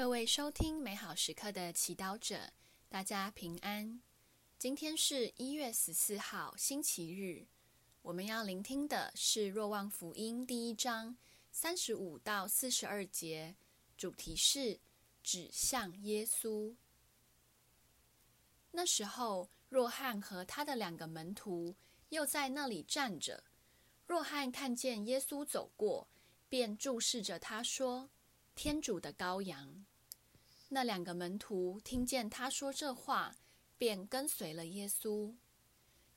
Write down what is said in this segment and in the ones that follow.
各位收听美好时刻的祈祷者，大家平安。今天是一月十四号，星期日。我们要聆听的是《若望福音》第一章三十五到四十二节，主题是指向耶稣。那时候，若翰和他的两个门徒又在那里站着。若翰看见耶稣走过，便注视着他说：“天主的羔羊。”那两个门徒听见他说这话，便跟随了耶稣。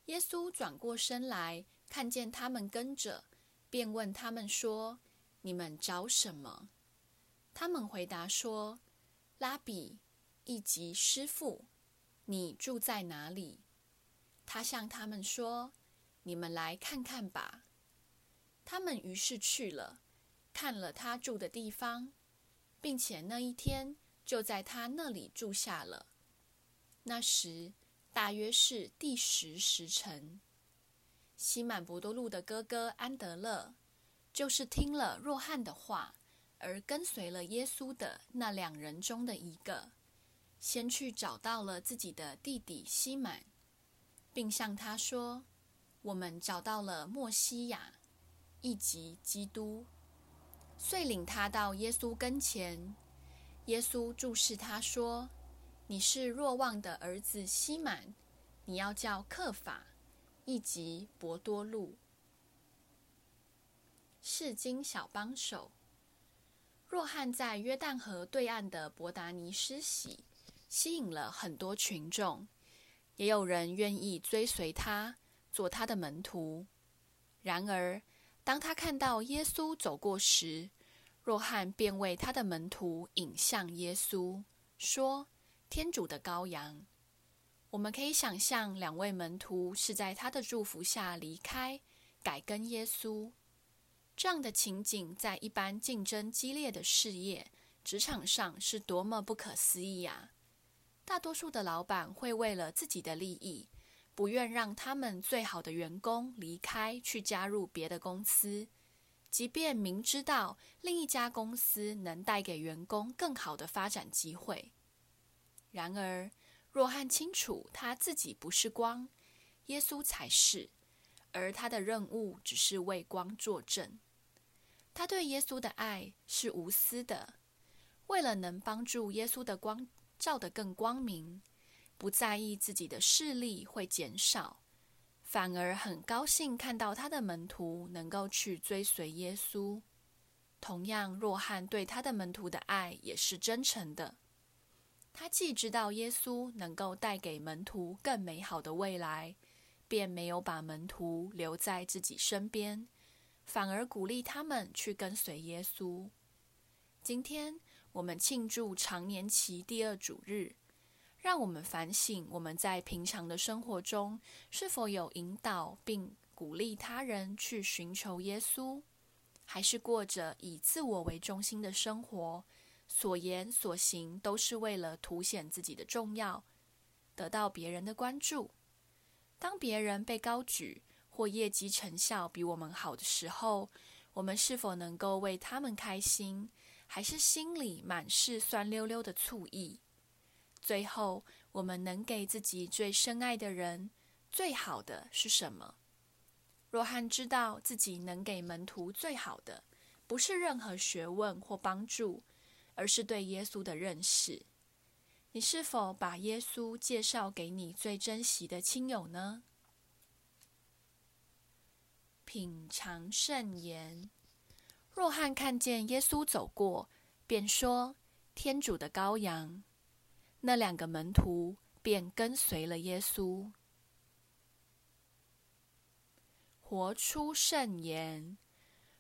耶稣转过身来，看见他们跟着，便问他们说：“你们找什么？”他们回答说：“拉比，以及师傅，你住在哪里？”他向他们说：“你们来看看吧。”他们于是去了，看了他住的地方，并且那一天。就在他那里住下了。那时大约是第十时辰。西满伯多禄的哥哥安德勒，就是听了若翰的话而跟随了耶稣的那两人中的一个，先去找到了自己的弟弟西满，并向他说：“我们找到了默西亚，意即基督。”遂领他到耶稣跟前。耶稣注视他说：“你是若望的儿子西满，你要叫克法，意即伯多禄。”世经小帮手。若翰在约旦河对岸的伯达尼施洗，吸引了很多群众，也有人愿意追随他，做他的门徒。然而，当他看到耶稣走过时，若翰便为他的门徒引向耶稣，说：“天主的羔羊。”我们可以想象，两位门徒是在他的祝福下离开，改跟耶稣。这样的情景，在一般竞争激烈的事业、职场上是多么不可思议呀！大多数的老板会为了自己的利益，不愿让他们最好的员工离开，去加入别的公司。即便明知道另一家公司能带给员工更好的发展机会，然而若翰清楚他自己不是光，耶稣才是，而他的任务只是为光作证。他对耶稣的爱是无私的，为了能帮助耶稣的光照得更光明，不在意自己的势力会减少。反而很高兴看到他的门徒能够去追随耶稣。同样，若翰对他的门徒的爱也是真诚的。他既知道耶稣能够带给门徒更美好的未来，便没有把门徒留在自己身边，反而鼓励他们去跟随耶稣。今天我们庆祝常年期第二主日。让我们反省：我们在平常的生活中是否有引导并鼓励他人去寻求耶稣，还是过着以自我为中心的生活，所言所行都是为了凸显自己的重要，得到别人的关注？当别人被高举或业绩成效比我们好的时候，我们是否能够为他们开心，还是心里满是酸溜溜的醋意？最后，我们能给自己最深爱的人最好的是什么？若翰知道自己能给门徒最好的，不是任何学问或帮助，而是对耶稣的认识。你是否把耶稣介绍给你最珍惜的亲友呢？品尝圣言。若翰看见耶稣走过，便说：“天主的羔羊。”那两个门徒便跟随了耶稣。活出圣言。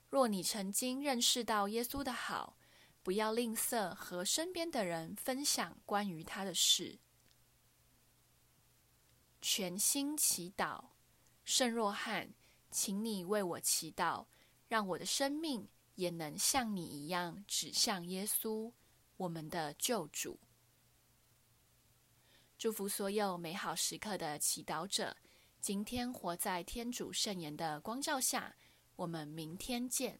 若你曾经认识到耶稣的好，不要吝啬和身边的人分享关于他的事。全心祈祷，圣若翰，请你为我祈祷，让我的生命也能像你一样指向耶稣，我们的救主。祝福所有美好时刻的祈祷者，今天活在天主圣言的光照下。我们明天见。